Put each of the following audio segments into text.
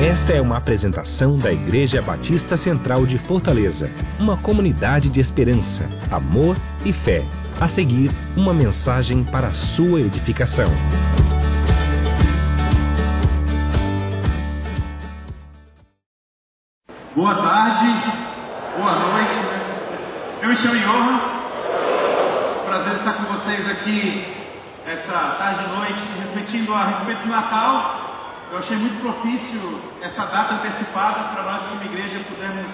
Esta é uma apresentação da Igreja Batista Central de Fortaleza, uma comunidade de esperança, amor e fé. A seguir, uma mensagem para a sua edificação. Boa tarde, boa noite. Eu me chamo Johan. Prazer estar com vocês aqui essa tarde e noite, refletindo a respeito do Natal eu achei muito propício essa data antecipada para nós, como igreja, pudermos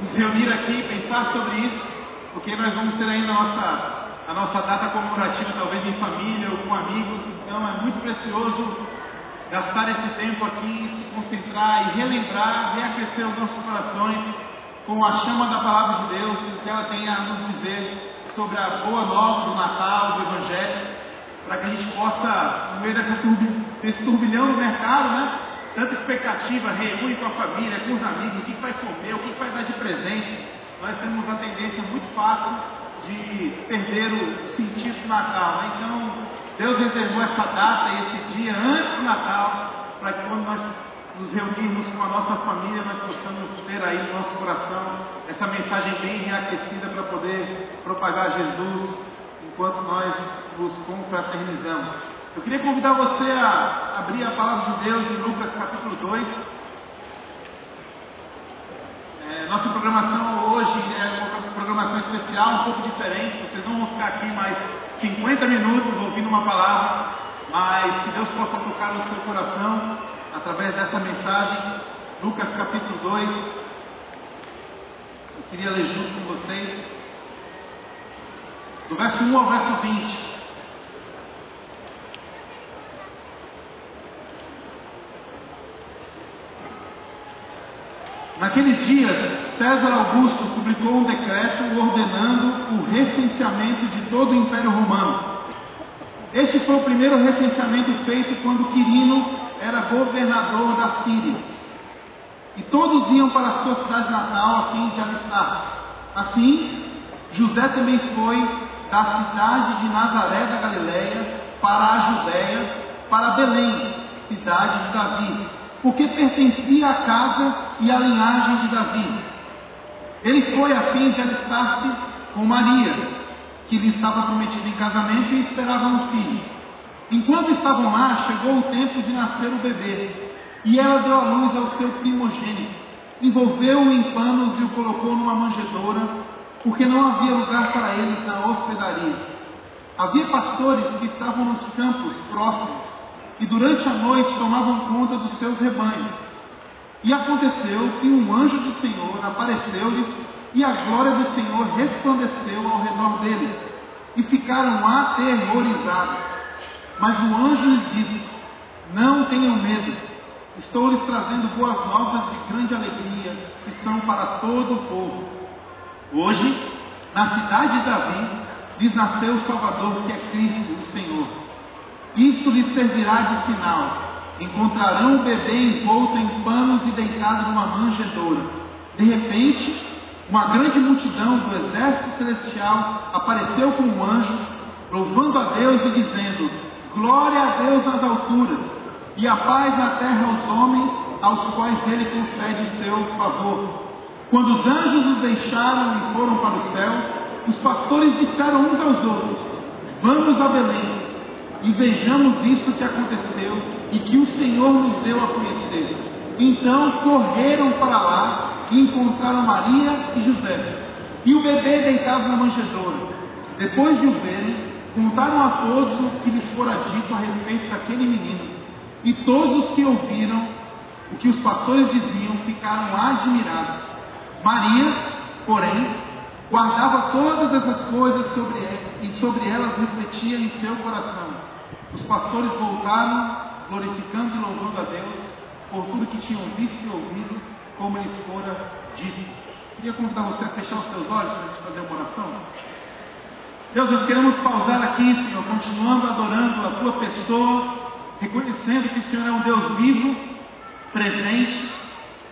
nos reunir aqui e pensar sobre isso, porque nós vamos ter ainda a nossa, a nossa data comemorativa, talvez em família ou com amigos, então é muito precioso gastar esse tempo aqui, se concentrar e relembrar, reaquecer os nossos corações com a chama da palavra de Deus, o que ela tem a nos dizer sobre a boa nova do Natal, do Evangelho para que a gente possa, no meio dessa turbi, desse turbilhão do mercado, né? Tanta expectativa, reúne com a família, com os amigos, o que, vai comer, o que, que vai dar de presente. Nós temos uma tendência muito fácil de perder o sentido do Natal. Né? Então, Deus reservou essa data e esse dia antes do Natal, para que quando nós nos reunirmos com a nossa família, nós possamos ter aí no nosso coração essa mensagem bem reaquecida para poder propagar Jesus enquanto nós nos confraternizamos. Eu queria convidar você a abrir a palavra de Deus em Lucas capítulo 2. É, nossa programação hoje é uma programação especial, um pouco diferente. Vocês não vão ficar aqui mais 50 minutos ouvindo uma palavra, mas que Deus possa tocar no seu coração através dessa mensagem. Lucas capítulo 2. Eu queria ler junto com vocês do verso 1 ao verso 20. Naqueles dias, César Augusto publicou um decreto ordenando o recenseamento de todo o Império Romano. Este foi o primeiro recenseamento feito quando Quirino era governador da Síria. E todos iam para a sua cidade natal a fim de alistar. Assim, José também foi da cidade de Nazaré da Galiléia para a Judéia, para Belém, cidade de Davi, porque pertencia à casa e à linhagem de Davi. Ele foi a fim de alistar-se com Maria, que lhe estava prometida em casamento e esperava um filho. Enquanto estavam lá, chegou o tempo de nascer o bebê, e ela deu à luz ao seu primogênito. Envolveu-o em panos e o colocou numa manjedoura porque não havia lugar para eles na hospedaria. Havia pastores que estavam nos campos próximos e durante a noite tomavam conta dos seus rebanhos. E aconteceu que um anjo do Senhor apareceu-lhes e a glória do Senhor resplandeceu ao redor deles e ficaram aterrorizados. Mas o anjo lhes disse: Não tenham medo, estou lhes trazendo boas novas de grande alegria que são para todo o povo. Hoje, na cidade de Davi, lhes nasceu o Salvador, que é Cristo. Isto lhes servirá de sinal. Encontrarão o bebê envolto em panos e deitado numa manjedoura. De repente, uma grande multidão do exército celestial apareceu com um anjo, louvando a Deus e dizendo: Glória a Deus nas alturas, e a paz na terra aos homens, aos quais ele concede seu favor. Quando os anjos os deixaram e foram para o céu, os pastores disseram uns aos outros: Vamos a Belém e vejamos isso que aconteceu e que o Senhor nos deu a conhecer. Então correram para lá e encontraram Maria e José e o bebê deitado na manjedoura. Depois de o verem, contaram a todos o que lhes fora dito a respeito daquele menino. E todos os que ouviram o que os pastores diziam ficaram admirados. Maria, porém, guardava todas essas coisas sobre e sobre elas refletia em seu coração. Os pastores voltaram, glorificando e louvando a Deus por tudo que tinham visto e ouvido, como lhes fora dito. Queria convidar você a fechar os seus olhos para a gente fazer uma oração. Deus, nós queremos pausar aqui, Senhor, continuando adorando a Tua pessoa, reconhecendo que o Senhor é um Deus vivo, presente,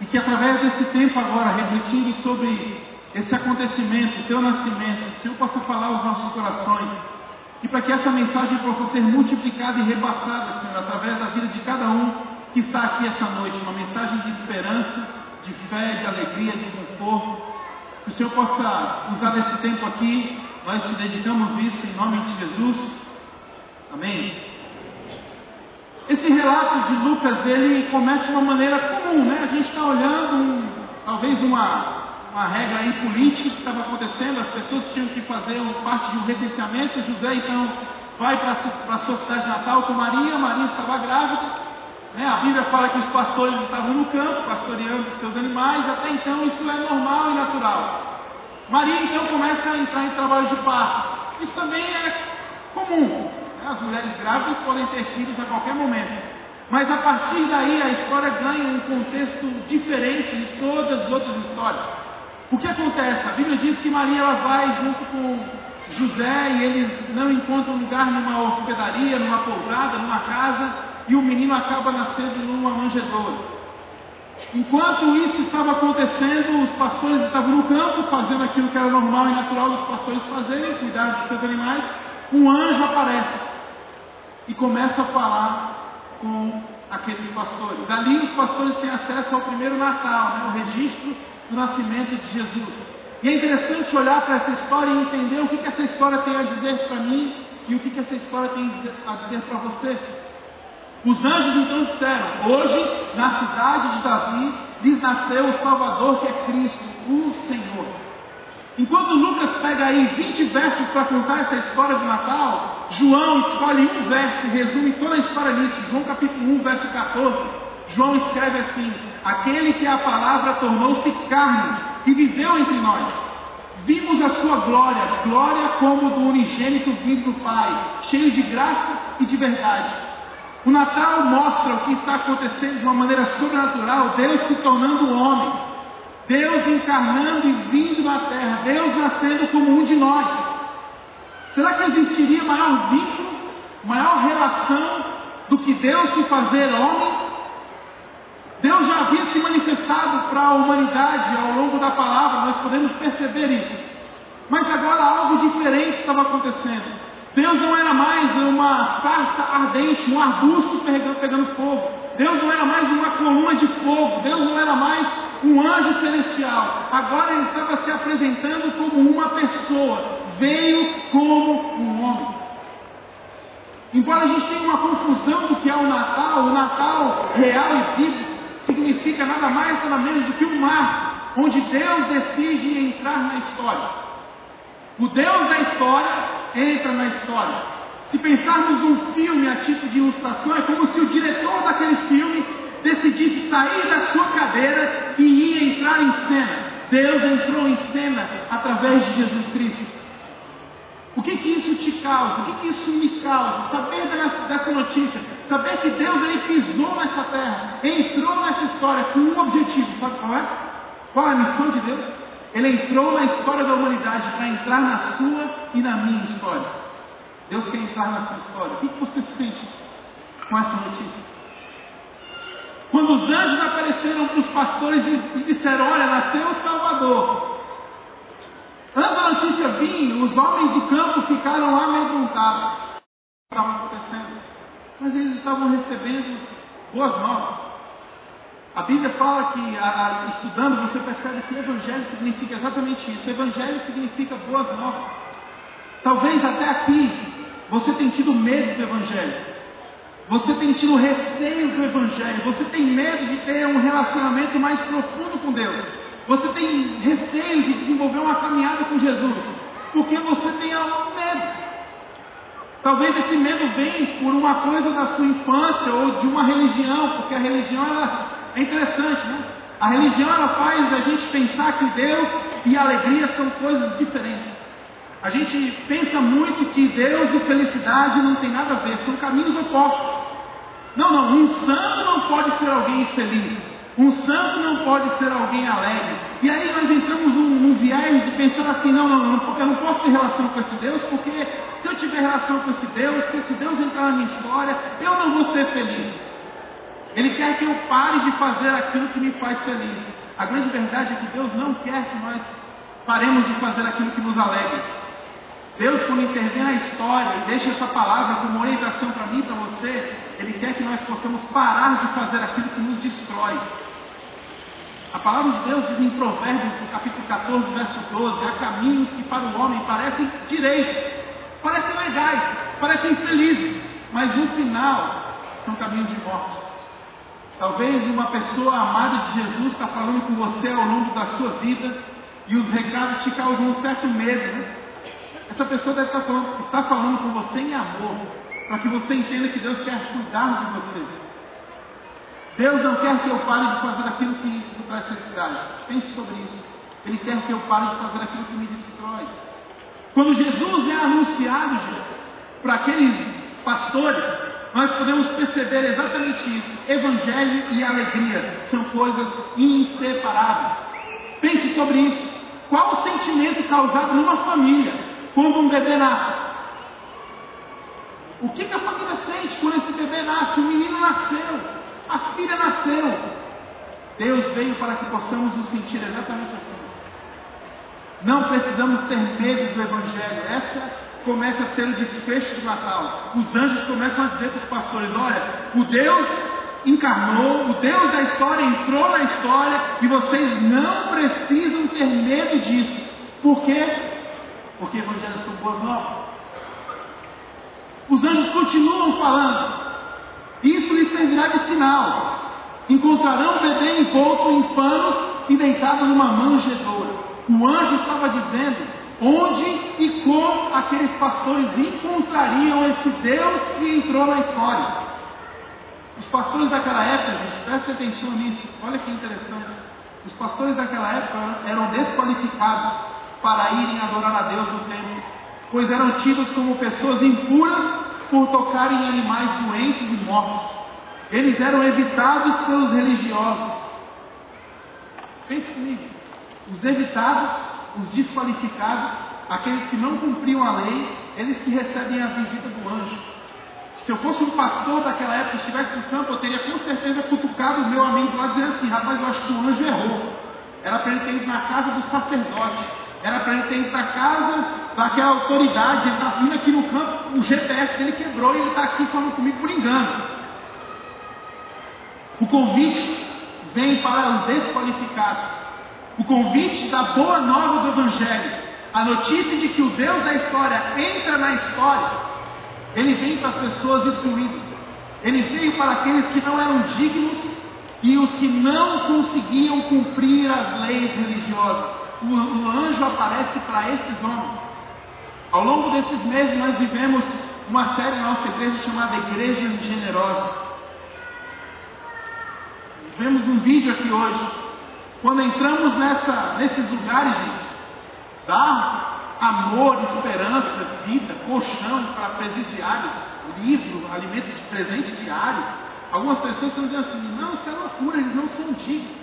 e que através desse tempo agora, refletindo sobre esse acontecimento, o teu nascimento, o Senhor possa falar aos nossos corações. E para que essa mensagem possa ser multiplicada e repassada, Senhor, através da vida de cada um que está aqui essa noite, uma mensagem de esperança, de fé, de alegria, de conforto. Que o Senhor possa usar esse tempo aqui, nós te dedicamos isso em nome de Jesus. Amém. Esse relato de Lucas, ele começa de uma maneira comum, né? A gente está olhando um, talvez uma, uma regra aí política que estava acontecendo, as pessoas tinham que fazer parte de um recenseamento, José então vai para a sua cidade natal com Maria, Maria estava grávida, né? A Bíblia fala que os pastores estavam no campo, pastoreando os seus animais, até então isso é normal e natural. Maria então começa a entrar em trabalho de parto. Isso também é comum. Né? As mulheres grávidas podem ter filhos a qualquer momento. Mas a partir daí a história ganha um contexto diferente de todas as outras histórias. O que acontece? A Bíblia diz que Maria ela vai junto com José e eles não encontram lugar numa hospedaria, numa pousada, numa casa e o menino acaba nascendo numa manjedoura. Enquanto isso estava acontecendo, os pastores estavam no campo, fazendo aquilo que era normal e natural dos pastores fazerem, cuidar dos seus animais. Um anjo aparece e começa a falar com aqueles pastores. Ali os pastores têm acesso ao primeiro Natal, né, o registro do nascimento de Jesus. E é interessante olhar para essa história e entender o que, que essa história tem a dizer para mim e o que, que essa história tem a dizer para você. Os anjos então disseram: Hoje, na cidade de Davi, lhes nasceu o Salvador que é Cristo, o Senhor. Enquanto Lucas pega aí 20 versos para contar essa história do Natal, João escolhe um verso e resume toda a história nisso. João capítulo 1, verso 14. João escreve assim: Aquele que a palavra tornou-se carne e viveu entre nós. Vimos a sua glória, glória como do unigênito vindo do Pai, cheio de graça e de verdade. O Natal mostra o que está acontecendo de uma maneira sobrenatural, Deus se tornando homem, Deus encarnando e vindo na terra, Deus nascendo como um de nós. Será que existiria maior vínculo, maior relação do que Deus se fazer homem? Deus já havia se manifestado para a humanidade ao longo da palavra, nós podemos perceber isso. Mas agora algo diferente estava acontecendo. Deus não era mais uma sarça ardente, um arbusto pegando, fogo. Deus não era mais uma coluna de fogo. Deus não era mais um anjo celestial. Agora ele estava se apresentando como uma pessoa. Veio como um homem. Embora a gente tenha uma confusão do que é o Natal, o Natal real e bíblico significa nada mais nada menos do que um mar, onde Deus decide entrar na história. O Deus da história entra na história. Se pensarmos num filme a título de ilustração, é como se o diretor daquele filme decidisse sair da sua cadeira e ia entrar em cena. Deus entrou em cena através de Jesus Cristo. O que que isso te causa? O que que isso me causa? Saber dessa notícia, saber que Deus ele pisou nessa terra, entrou nessa história com um objetivo, sabe qual é? Qual é a missão de Deus? Ele entrou na história da humanidade para entrar na sua e na minha história. Deus quer entrar na sua história. O que você sente com essa notícia? Quando os anjos apareceram para os pastores e disseram: Olha, nasceu o Salvador. Antes da notícia vir, os homens de campo ficaram amedrontados. O que estava acontecendo? Mas eles estavam recebendo boas novas. A Bíblia fala que, a, a, estudando, você percebe que evangelho significa exatamente isso. Evangelho significa boas novas. Talvez até aqui você tenha tido medo do evangelho. Você tem tido receio do evangelho. Você tem medo de ter um relacionamento mais profundo com Deus. Você tem receio de desenvolver uma caminhada com Jesus. Porque você tem medo. Talvez esse medo venha por uma coisa da sua infância ou de uma religião, porque a religião ela é interessante, né? A religião ela faz a gente pensar que Deus e alegria são coisas diferentes. A gente pensa muito que Deus e felicidade não tem nada a ver, são caminhos opostos. Não, não, um santo não pode ser alguém feliz. Um santo não pode ser alguém alegre. E aí nós entramos num, num viés de pensar assim, não, não, não, eu não posso ter relação com esse Deus, porque se eu tiver relação com esse Deus, se esse Deus entrar na minha história, eu não vou ser feliz. Ele quer que eu pare de fazer aquilo que me faz feliz. A grande verdade é que Deus não quer que nós paremos de fazer aquilo que nos alegra. Deus, quando intervém na história e deixa essa palavra como orientação para mim e para você, Ele quer que nós possamos parar de fazer aquilo que nos destrói. A palavra de Deus diz em Provérbios, no capítulo 14, verso 12: há caminhos que para o homem parecem direitos, parecem legais, parecem felizes, mas no final são caminhos de morte. Talvez uma pessoa amada de Jesus está falando com você ao longo da sua vida e os recados te causam um certo medo. Né? Essa pessoa deve estar falando, está falando com você em amor, para que você entenda que Deus quer cuidar de você. Deus não quer que eu pare de fazer aquilo que me traz felicidade. Pense sobre isso. Ele quer que eu pare de fazer aquilo que me destrói. Quando Jesus é anunciado para aqueles pastores, nós podemos perceber exatamente isso. Evangelho e alegria são coisas inseparáveis. Pense sobre isso. Qual o sentimento causado numa família quando um bebê nasce? O que, que a família sente quando esse bebê nasce? O menino nasceu, a filha nasceu. Deus veio para que possamos nos sentir exatamente assim. Não precisamos ter medo do Evangelho. Essa começa a ser o desfecho do Natal. Os anjos começam a dizer para os pastores: olha, o Deus encarnou, o Deus da história entrou na história e vocês não precisam ter medo disso. Por quê? Porque evangelhos são boas novas. Os anjos continuam falando. Servirá de sinal. Encontrarão o bebê envolto em panos e deitado numa manjedoura. O anjo estava dizendo onde e como aqueles pastores encontrariam esse Deus que entrou na história. Os pastores daquela época, gente, preste atenção nisso, olha que interessante. Os pastores daquela época eram desqualificados para irem adorar a Deus no templo, pois eram tidos como pessoas impuras por tocarem em animais doentes e mortos. Eles eram evitados pelos religiosos. Pense comigo. Os evitados os desqualificados, aqueles que não cumpriam a lei, eles que recebem a visita do anjo. Se eu fosse um pastor daquela época e estivesse no campo, eu teria com certeza cutucado o meu amigo lá dizendo assim, rapaz, eu acho que o anjo errou. Era para ele ter ido na casa do sacerdote. Era para ele ter ido na casa daquela autoridade. Ele está vindo aqui no campo, o GPS dele quebrou e ele está aqui falando comigo por engano. O convite vem para os desqualificados. O convite da boa nova do Evangelho, a notícia de que o Deus da história entra na história, ele vem para as pessoas excluídas. Ele veio para aqueles que não eram dignos e os que não conseguiam cumprir as leis religiosas. O, o anjo aparece para esses homens. Ao longo desses meses nós vivemos uma série na nossa igreja chamada Igrejas Generosas. Vemos um vídeo aqui hoje quando entramos nessa, nesses lugares, gente, dá amor, esperança, vida, colchão para presidiários, livro, alimento de presente diário. Algumas pessoas estão dizendo assim: não, isso é loucura, eles não são dignos.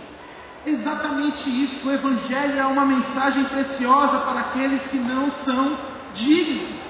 Exatamente isso. O Evangelho é uma mensagem preciosa para aqueles que não são dignos.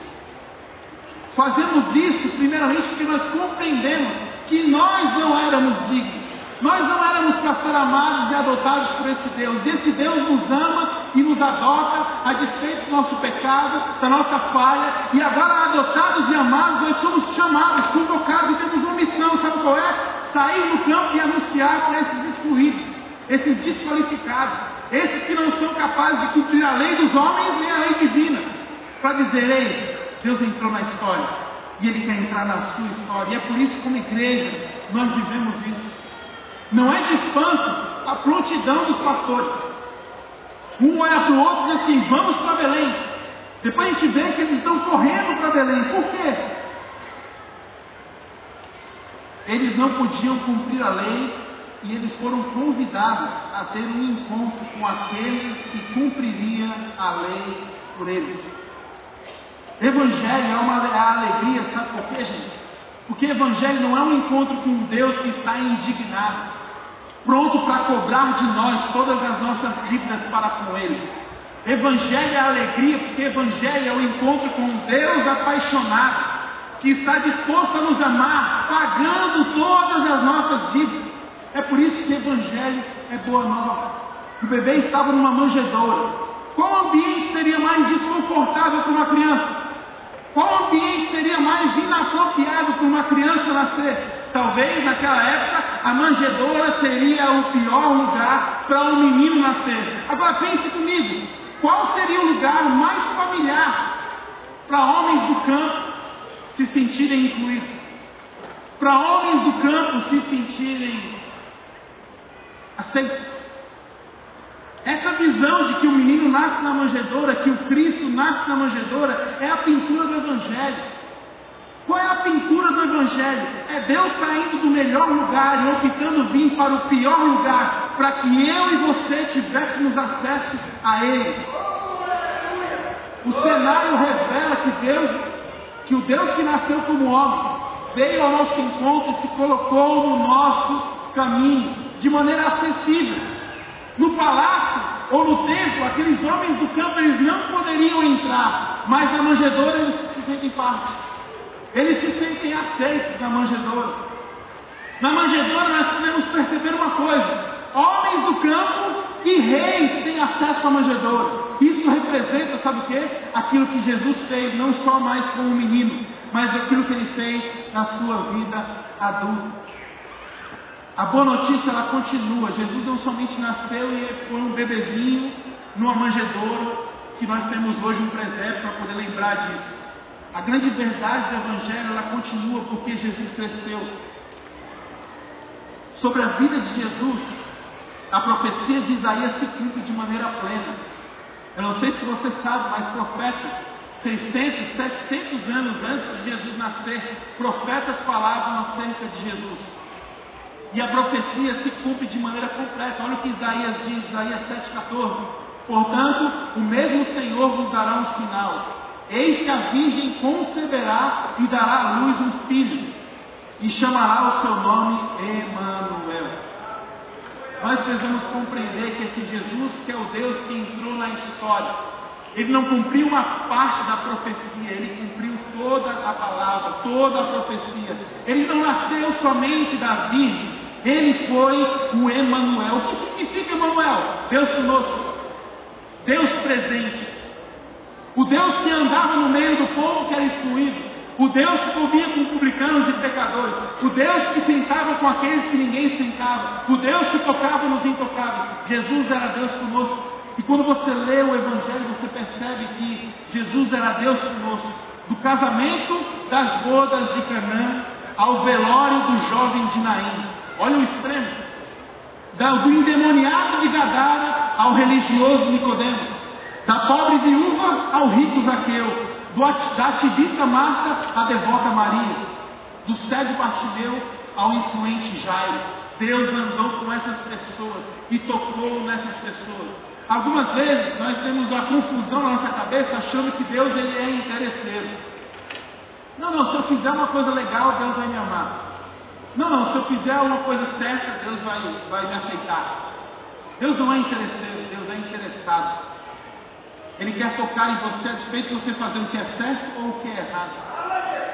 Fazemos isso, primeiramente, porque nós compreendemos que nós não éramos dignos. Nós não éramos para ser amados e adotados por esse Deus. Esse Deus nos ama e nos adota a despeito do nosso pecado, da nossa falha. E agora, adotados e amados, nós somos chamados, convocados e temos uma missão. Sabe qual é? Sair no campo e anunciar para esses excluídos, esses desqualificados, esses que não são capazes de cumprir a lei dos homens nem a lei divina. Para dizer, ei, Deus entrou na história e Ele quer entrar na sua história. E é por isso, como igreja, nós vivemos isso. Não é de espanto a prontidão dos pastores. Um olha para o outro e diz assim: vamos para Belém. Depois a gente vê que eles estão correndo para Belém. Por quê? Eles não podiam cumprir a lei e eles foram convidados a ter um encontro com aquele que cumpriria a lei por eles. Evangelho é uma alegria, sabe por quê, gente? Porque Evangelho não é um encontro com um Deus que está indignado pronto para cobrar de nós todas as nossas dívidas para com Ele. Evangelho é alegria, porque Evangelho é o encontro com um Deus apaixonado, que está disposto a nos amar, pagando todas as nossas dívidas. É por isso que Evangelho é boa nova. O bebê estava numa manjedoura. Qual ambiente seria mais desconfortável para uma criança? Qual ambiente seria mais inapropriado para uma criança nascer? Talvez naquela época a manjedoura seria o pior lugar para um menino nascer. Agora pense comigo, qual seria o lugar mais familiar para homens do campo se sentirem incluídos? Para homens do campo se sentirem aceitos? Essa visão de que o menino nasce na manjedoura, que o Cristo nasce na manjedoura, é a pintura do Evangelho. Qual é a pintura do Evangelho? É Deus saindo do melhor lugar e optando vir para o pior lugar, para que eu e você tivéssemos acesso a Ele. O cenário revela que Deus, que o Deus que nasceu como homem, veio ao nosso encontro e se colocou no nosso caminho, de maneira acessível. No palácio ou no templo, aqueles homens do campo eles não poderiam entrar, mas na manjedoura eles se sentem parte. Eles se sentem aceitos na manjedoura. Na manjedoura nós podemos perceber uma coisa: homens do campo e reis têm acesso à manjedoura. Isso representa, sabe o que? Aquilo que Jesus fez, não só mais como menino, mas aquilo que ele fez na sua vida adulta. A boa notícia ela continua. Jesus não somente nasceu e foi um bebezinho numa manjedoura, que nós temos hoje um presépio para poder lembrar disso. A grande verdade do Evangelho ela continua porque Jesus cresceu. Sobre a vida de Jesus, a profecia de Isaías se cumpre de maneira plena. Eu não sei se você sabe, mas profetas, 600, 700 anos antes de Jesus nascer, profetas falavam acerca de Jesus. E a profecia se cumpre de maneira completa. Olha o que Isaías diz, Isaías 7,14. Portanto, o mesmo Senhor vos dará um sinal. Eis que a Virgem conceberá e dará à luz um filho, e chamará o seu nome Emanuel. Nós precisamos compreender que esse Jesus, que é o Deus que entrou na história, ele não cumpriu uma parte da profecia, ele cumpriu toda a palavra, toda a profecia. Ele não nasceu somente da Virgem, ele foi o Emanuel. O que significa Emanuel? Deus conosco. Deus presente. O Deus que andava no meio do povo que era excluído. O Deus que comia com publicanos e pecadores. O Deus que sentava com aqueles que ninguém sentava. O Deus que tocava nos intocáveis. Jesus era Deus conosco. E quando você lê o Evangelho, você percebe que Jesus era Deus conosco. Do casamento das bodas de Canaã ao velório do jovem de Naim. Olha o extremo. Do endemoniado de Gadara ao religioso Nicodemos. Da pobre viúva ao rico Zaqueu. Da ativista Marta à devota Maria. Do cego Bartimeu ao influente Jairo. Deus andou com essas pessoas e tocou nessas pessoas. Algumas vezes nós temos uma confusão na nossa cabeça achando que Deus ele é interesseiro. Não, não, se eu fizer uma coisa legal, Deus vai me amar. Não, não, se eu fizer uma coisa certa, Deus vai, vai me aceitar. Deus não é interesseiro, Deus é interessado. Ele quer tocar em você a despeito de você fazer o que é certo ou o que é errado.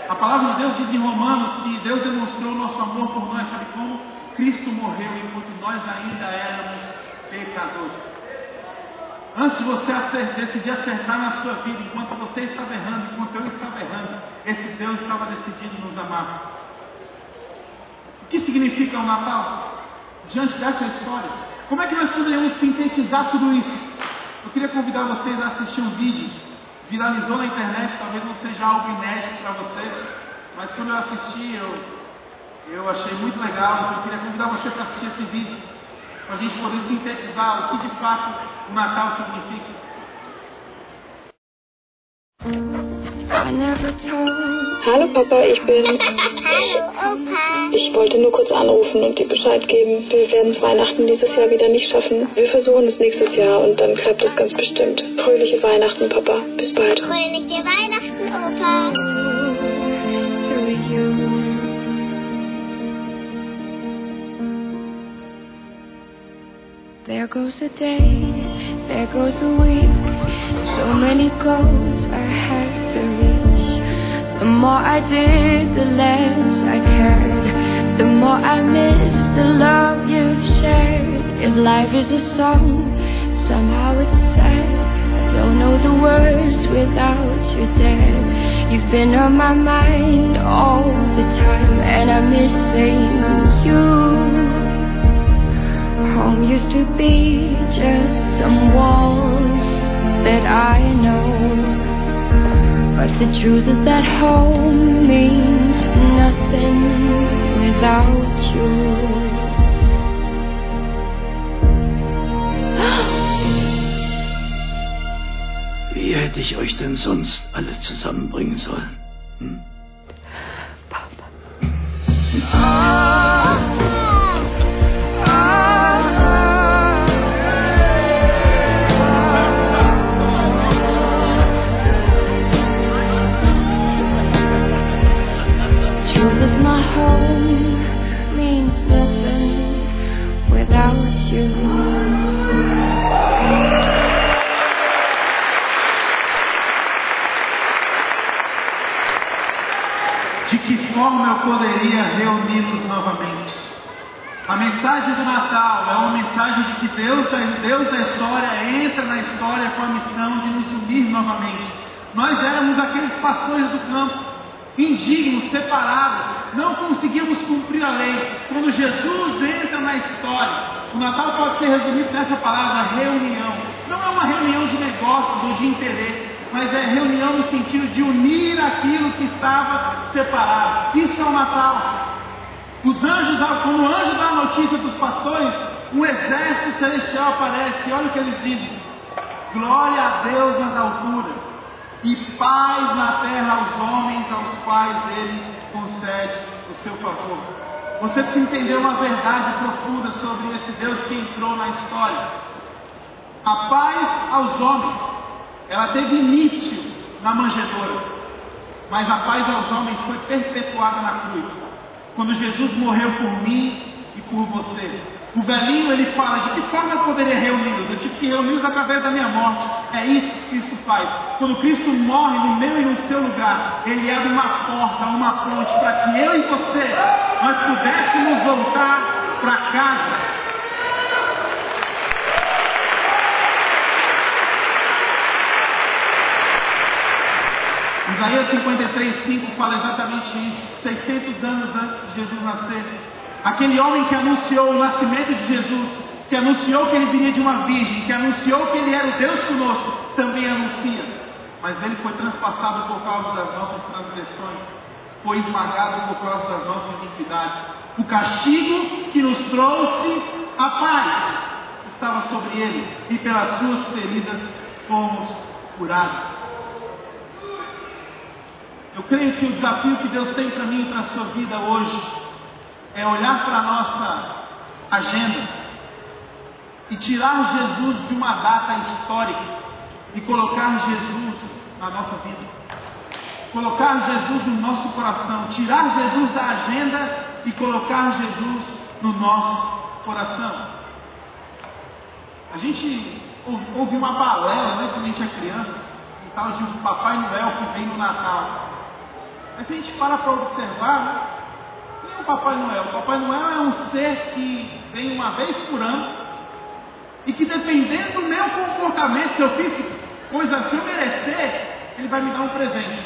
A palavra de Deus diz em Romanos que Deus demonstrou nosso amor por nós, sabe como? Cristo morreu enquanto nós ainda éramos pecadores. Antes de você decidir acertar na sua vida, enquanto você estava errando, enquanto eu estava errando, esse Deus estava decidido nos amar. O que significa o Natal? Diante dessa história, como é que nós poderíamos sintetizar tudo isso? Eu queria convidar vocês a assistir um vídeo, viralizou na internet, talvez não seja algo inédito para vocês, mas quando eu assisti, eu, eu achei muito legal, eu queria convidar vocês para assistir esse vídeo, para a gente poder sintetizar o que de fato o Natal significa. Hallo Papa, ich bin's. Hallo Opa. Ich wollte nur kurz anrufen und dir Bescheid geben. Wir werden es Weihnachten dieses Jahr wieder nicht schaffen. Wir versuchen es nächstes Jahr und dann klappt es ganz bestimmt. Fröhliche Weihnachten, Papa. Bis bald. Fröhliche Weihnachten, Opa. There goes a day, there goes a week. So many goals I had more I did, the less I cared. The more I missed the love you've shared. If life is a song, somehow it's sad. I don't know the words without you there. You've been on my mind all the time, and I miss saying you. Home used to be just some walls that I know. But the truth is that home means nothing without you. Wie hätte ich euch denn sonst alle zusammenbringen sollen? Hm? Truth De que forma eu poderia reuni-los novamente? A mensagem do Natal é uma mensagem de que Deus, Deus da história entra na história com a missão de nos unir novamente. Nós éramos aqueles pastores do campo, indignos, separados, não conseguíamos cumprir a lei. Quando Jesus entra na história, o Natal pode ser resumido nessa palavra reunião. Não é uma reunião de negócios ou de interesse mas é reunião no sentido de unir aquilo que estava separado. Isso é o Natal. Os anjos, quando o anjo dá a notícia dos pastores, um exército celestial aparece. Olha o que eles dizem: Glória a Deus nas alturas e paz na terra aos homens aos quais Ele concede o seu favor. Você precisa entender uma verdade profunda sobre esse Deus que entrou na história. A paz aos homens ela teve início na manjedoura, mas a paz aos homens foi perpetuada na cruz. Quando Jesus morreu por mim e por você. O velhinho ele fala de que forma eu poderia reuni-los? Eu tive que reuni-los através da minha morte. É isso que Cristo faz. Quando Cristo morre no meu e no seu lugar, ele abre uma porta, uma ponte para que eu e você nós pudéssemos voltar para casa. Isaías 53, 5 fala exatamente isso. 600 anos antes de Jesus nascer. Aquele homem que anunciou o nascimento de Jesus, que anunciou que ele viria de uma virgem, que anunciou que ele era o Deus conosco, também anuncia. Mas ele foi transpassado por causa das nossas transgressões, foi esmagado por causa das nossas iniquidades. O castigo que nos trouxe a paz estava sobre ele, e pelas suas feridas fomos curados. Eu creio que o desafio que Deus tem para mim e para a sua vida hoje é olhar para a nossa agenda e tirar Jesus de uma data histórica e colocar Jesus na nossa vida. Colocar Jesus no nosso coração, tirar Jesus da agenda e colocar Jesus no nosso coração. A gente ouve uma balela, né, quando a gente é criança, um tal de Papai Noel que vem no Natal. Mas se a gente para para observar, né? quem é o Papai Noel? O Papai Noel é um ser que vem uma vez por ano e que dependendo do meu comportamento, se eu fiz coisa, se eu merecer, ele vai me dar um presente.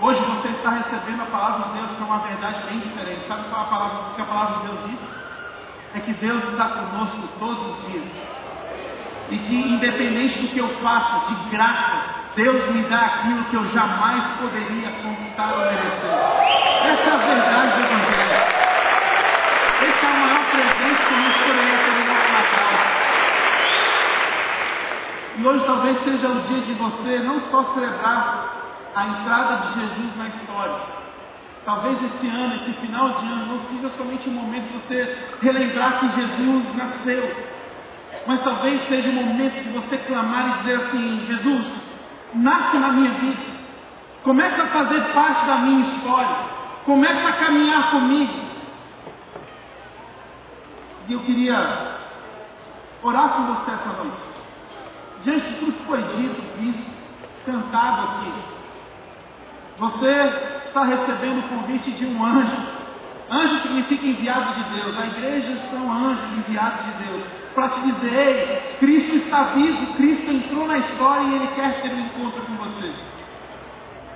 Hoje você está recebendo a palavra de Deus, que é uma verdade bem diferente. Sabe qual é a palavra, que a palavra de Deus diz? É que Deus está conosco todos os dias. E que independente do que eu faça, de graça, Deus me dá aquilo que eu jamais poderia conquistar ou merecer. Essa é a verdade do Evangelho. Esse é o maior presente que nós poderíamos ter no nosso Natal. E hoje talvez seja o dia de você não só celebrar a entrada de Jesus na história. Talvez esse ano, esse final de ano, não seja somente um momento de você relembrar que Jesus nasceu. Mas talvez seja o momento de você clamar e dizer assim: Jesus, nasce na minha vida. Começa a fazer parte da minha história. Começa a caminhar comigo. E eu queria orar com você essa noite. Diante de tudo que foi dito, visto, cantado aqui. Você está recebendo o convite de um anjo. Anjo significa enviado de Deus. A igreja são anjos enviados de Deus. Para te dizer, Cristo está vivo, Cristo entrou na história e Ele quer ter um encontro com você.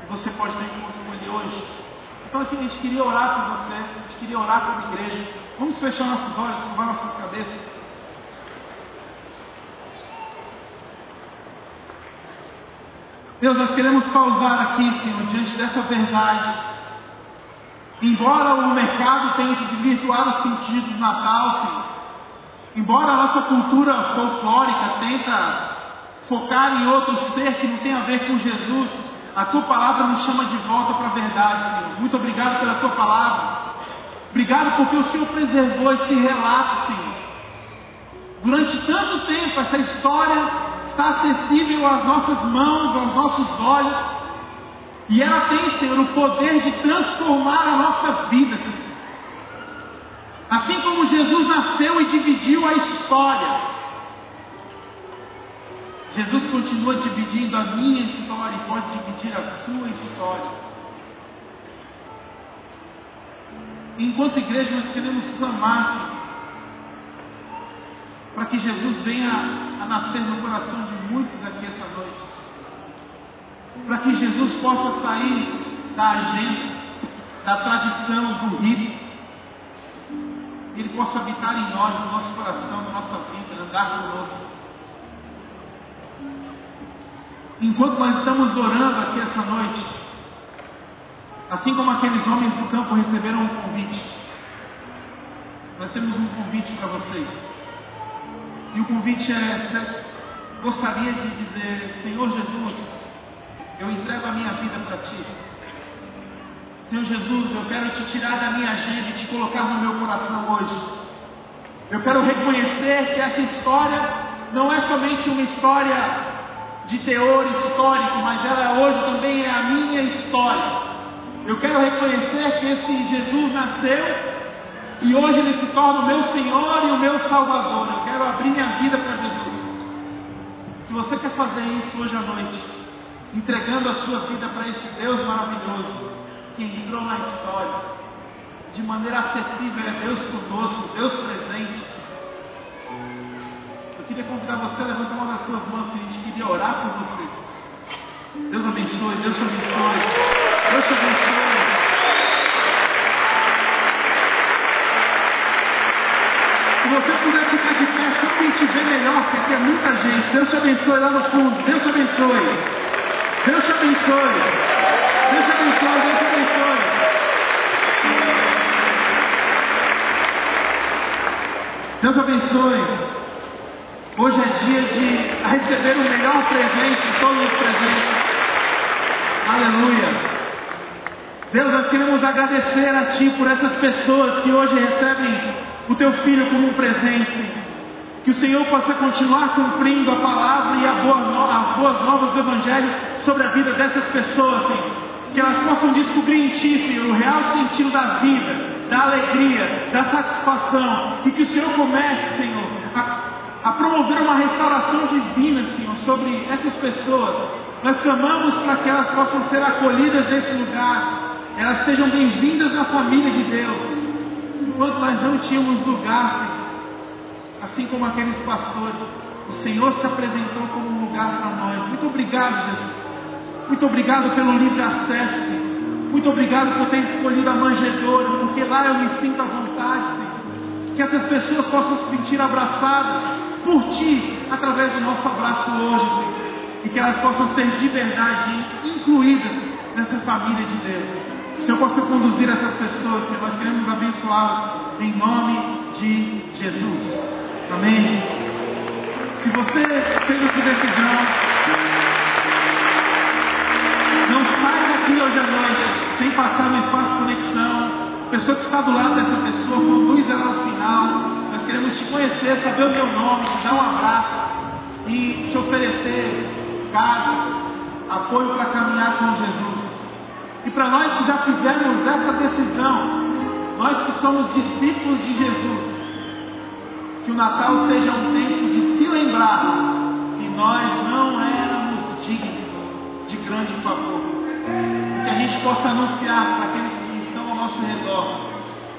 você pode ter encontro com Ele hoje. Então aqui a gente queria orar por você, a gente queria orar como igreja. Vamos fechar nossos olhos, curvar nossas cabeças. Deus, nós queremos pausar aqui, Senhor, diante dessa verdade. Embora o mercado tenha que desvirtuar o sentido do Natal, Senhor, embora a nossa cultura folclórica tenta focar em outro ser que não tem a ver com Jesus, a tua palavra nos chama de volta para a verdade, Senhor. Muito obrigado pela tua palavra. Obrigado porque o Senhor preservou esse relato, Senhor. Durante tanto tempo, essa história está acessível às nossas mãos, aos nossos olhos. E ela tem, Senhor, o poder de transformar a nossa vida. Assim como Jesus nasceu e dividiu a história, Jesus continua dividindo a minha história e pode dividir a sua história. Enquanto igreja, nós queremos clamar para que Jesus venha a nascer no coração de muitos aqui essa. Para que Jesus possa sair da agenda, da tradição, do rito. Ele possa habitar em nós, no nosso coração, na nossa vida, andar conosco. Enquanto nós estamos orando aqui essa noite, assim como aqueles homens do campo receberam um convite, nós temos um convite para vocês. E o convite é: gostaria de dizer, Senhor Jesus, eu entrego a minha vida para Ti. Senhor Jesus, eu quero te tirar da minha agenda e te colocar no meu coração hoje. Eu quero reconhecer que essa história não é somente uma história de teor histórico, mas ela hoje também é a minha história. Eu quero reconhecer que esse Jesus nasceu e hoje ele se torna o meu Senhor e o meu Salvador. Eu quero abrir minha vida para Jesus. Se você quer fazer isso hoje à noite, entregando a sua vida para esse Deus maravilhoso que entrou na história, de maneira acessível é Deus conosco, Deus presente queria convidar você a levantar uma das suas mãos que a gente queria orar por você. Deus abençoe, Deus te abençoe. Deus te abençoe. Se você puder ficar de pé, só para a gente ver melhor, porque é muita gente. Deus te abençoe lá no fundo. Deus te abençoe. Deus te abençoe. Deus te abençoe, Deus te abençoe. Deus abençoe. Hoje é dia de receber o melhor presente de todos os presentes. Aleluia. Deus, nós queremos agradecer a Ti por essas pessoas que hoje recebem o Teu Filho como um presente. Que o Senhor possa continuar cumprindo a palavra e as boas novas do Evangelho sobre a vida dessas pessoas, Senhor. Que elas possam descobrir em Ti, Senhor, o real sentido da vida, da alegria, da satisfação. E que o Senhor comece, Senhor, a a promover uma restauração divina, Senhor, sobre essas pessoas. Nós clamamos para que elas possam ser acolhidas nesse lugar, elas sejam bem-vindas na família de Deus. Enquanto nós não tínhamos lugar, Senhor, assim como aqueles pastores, o Senhor se apresentou como um lugar para nós. Muito obrigado, Jesus. Muito obrigado pelo livre acesso. Muito obrigado por ter escolhido a manjedoura, porque lá eu me sinto à vontade, Senhor. Que essas pessoas possam se sentir abraçadas, por ti através do nosso abraço hoje, Senhor. E que elas possam ser de verdade incluídas nessa família de Deus. Que o Senhor possa conduzir essas pessoas, que nós queremos abençoá-las em nome de Jesus. Amém. Se você fez essa decisão, não sai daqui hoje à noite sem passar no espaço conexão. A pessoa que está do lado dessa pessoa, conduz ela ao final queremos te conhecer, saber o meu nome, te dar um abraço e te oferecer casa, apoio para caminhar com Jesus. E para nós que já fizemos essa decisão, nós que somos discípulos de Natal seja um tempo de se lembrar que nós não éramos dignos de grande favor. Que a gente possa anunciar para aqueles que estão ao nosso redor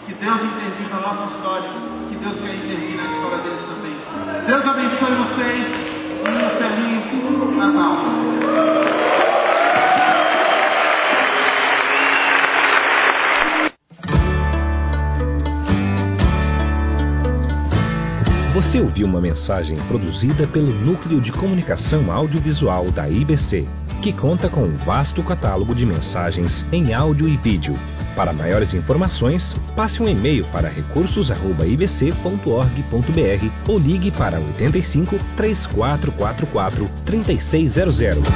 que Deus interviu na nossa história Deus quer intervir na história deles também. Deus abençoe vocês um feliz Natal. Você ouviu uma mensagem produzida pelo Núcleo de Comunicação Audiovisual da IBC, que conta com um vasto catálogo de mensagens em áudio e vídeo. Para maiores informações, passe um e-mail para recursos@ibc.org.br ou ligue para 85 3444 3600.